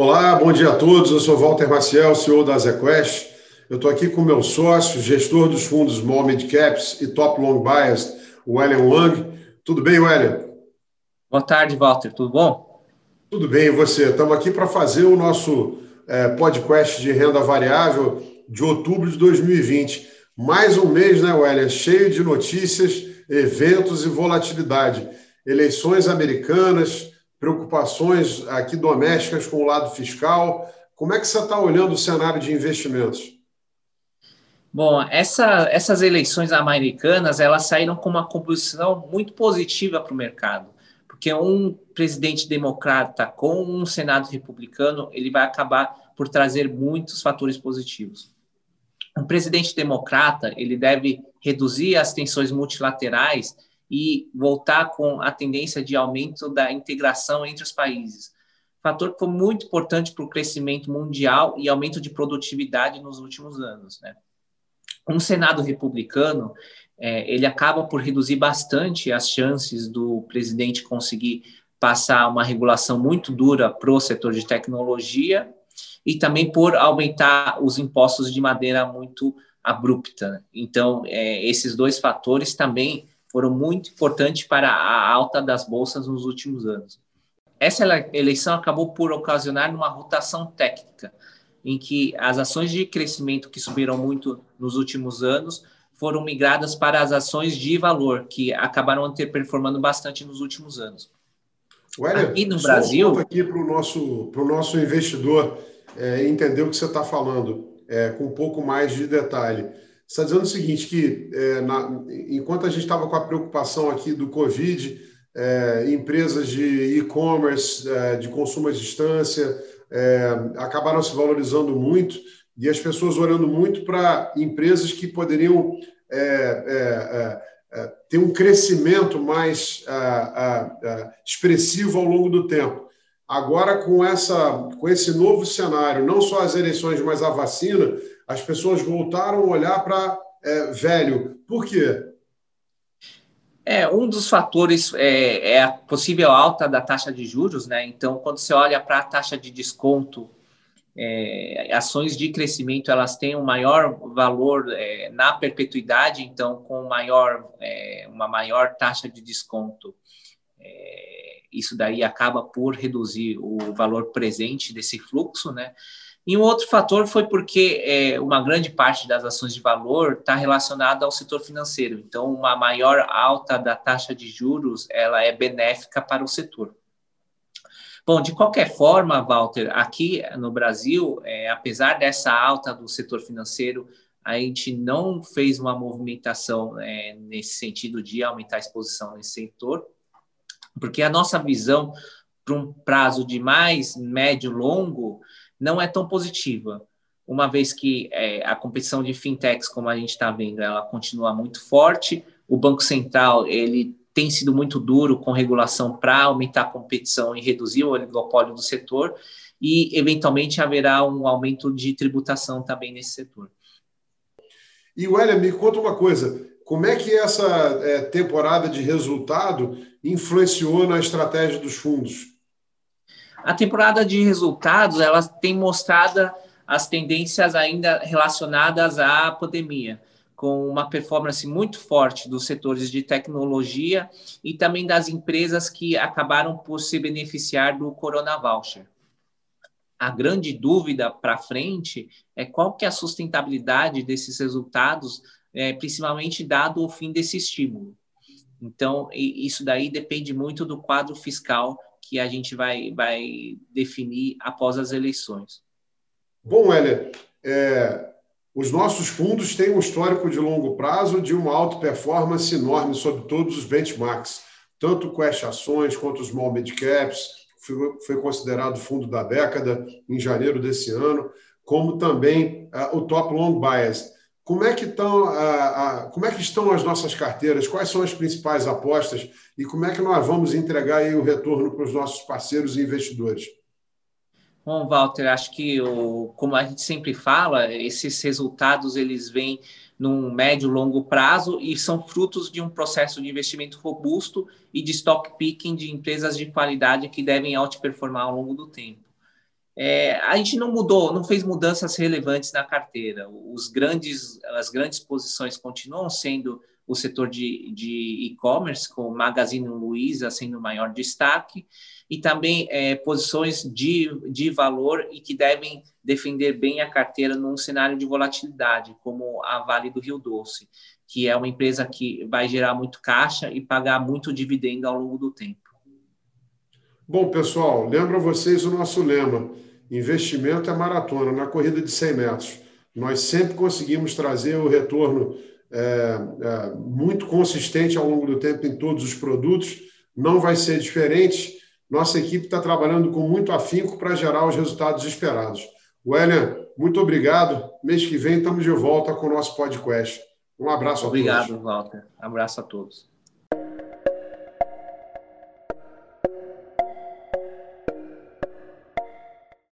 Olá, bom dia a todos. Eu sou Walter Maciel, CEO da ZQuest. Eu estou aqui com meu sócio, gestor dos fundos Small Mid Caps e Top Long Bias, o William Wang. Tudo bem, William? Boa tarde, Walter. Tudo bom? Tudo bem, e você? Estamos aqui para fazer o nosso é, podcast de renda variável de outubro de 2020. Mais um mês, né, William? Cheio de notícias, eventos e volatilidade. Eleições americanas, preocupações aqui domésticas com o lado fiscal. Como é que você está olhando o cenário de investimentos? Bom, essa, essas eleições americanas elas saíram com uma composição muito positiva para o mercado, porque um presidente democrata com um senado republicano ele vai acabar por trazer muitos fatores positivos. Um presidente democrata ele deve reduzir as tensões multilaterais e voltar com a tendência de aumento da integração entre os países. Fator que foi muito importante para o crescimento mundial e aumento de produtividade nos últimos anos. Né? Um Senado republicano é, ele acaba por reduzir bastante as chances do presidente conseguir passar uma regulação muito dura para o setor de tecnologia e também por aumentar os impostos de maneira muito abrupta. Então, é, esses dois fatores também foram muito importantes para a alta das bolsas nos últimos anos. Essa eleição acabou por ocasionar uma rotação técnica, em que as ações de crescimento que subiram muito nos últimos anos foram migradas para as ações de valor, que acabaram ter performando bastante nos últimos anos. Ué, aqui no Brasil. aqui para o nosso, nosso investidor é, entender o que você está falando, é, com um pouco mais de detalhe está dizendo o seguinte, que é, na, enquanto a gente estava com a preocupação aqui do Covid, é, empresas de e-commerce, é, de consumo à distância, é, acabaram se valorizando muito e as pessoas olhando muito para empresas que poderiam é, é, ter um crescimento mais expressivo ao longo do tempo. Agora, com, essa, com esse novo cenário, não só as eleições, mas a vacina, as pessoas voltaram a olhar para é, velho. Por quê? É, um dos fatores é, é, a possível alta da taxa de juros, né? Então, quando você olha para a taxa de desconto, é, ações de crescimento elas têm um maior valor é, na perpetuidade, então com maior, é, uma maior taxa de desconto, é, isso daí acaba por reduzir o valor presente desse fluxo, né? E um outro fator foi porque é, uma grande parte das ações de valor está relacionada ao setor financeiro. Então, uma maior alta da taxa de juros ela é benéfica para o setor. Bom, de qualquer forma, Walter, aqui no Brasil, é, apesar dessa alta do setor financeiro, a gente não fez uma movimentação é, nesse sentido de aumentar a exposição nesse setor, porque a nossa visão para um prazo de mais médio longo não é tão positiva, uma vez que é, a competição de fintechs, como a gente está vendo, ela continua muito forte, o Banco Central ele tem sido muito duro com regulação para aumentar a competição e reduzir o oligopólio do setor, e eventualmente haverá um aumento de tributação também nesse setor. E, Wélia, me conta uma coisa, como é que essa é, temporada de resultado influenciou na estratégia dos fundos? A temporada de resultados ela tem mostrado as tendências ainda relacionadas à pandemia, com uma performance muito forte dos setores de tecnologia e também das empresas que acabaram por se beneficiar do Corona Voucher. A grande dúvida para frente é qual que é a sustentabilidade desses resultados, é, principalmente dado o fim desse estímulo. Então, isso daí depende muito do quadro fiscal que a gente vai, vai definir após as eleições. Bom, Heller, é, os nossos fundos têm um histórico de longo prazo de uma alta performance enorme sobre todos os benchmarks, tanto Quest Ações quanto os Small Mid Caps, foi, foi considerado fundo da década em janeiro desse ano, como também uh, o Top Long Bias. Como é, que estão, a, a, como é que estão as nossas carteiras? Quais são as principais apostas? E como é que nós vamos entregar aí o retorno para os nossos parceiros e investidores? Bom, Walter, acho que, o, como a gente sempre fala, esses resultados eles vêm num médio longo prazo e são frutos de um processo de investimento robusto e de stock picking de empresas de qualidade que devem outperformar ao longo do tempo. É, a gente não mudou, não fez mudanças relevantes na carteira. Os grandes, as grandes posições continuam sendo o setor de e-commerce, com Magazine Luiza sendo o maior destaque, e também é, posições de, de valor e que devem defender bem a carteira num cenário de volatilidade, como a Vale do Rio Doce, que é uma empresa que vai gerar muito caixa e pagar muito dividendo ao longo do tempo. Bom, pessoal, lembro a vocês o nosso lema investimento é maratona, na corrida de 100 metros. Nós sempre conseguimos trazer o retorno é, é, muito consistente ao longo do tempo em todos os produtos. Não vai ser diferente. Nossa equipe está trabalhando com muito afinco para gerar os resultados esperados. Wellington, muito obrigado. Mês que vem estamos de volta com o nosso podcast. Um abraço a obrigado, todos. Obrigado, Walter. Abraço a todos.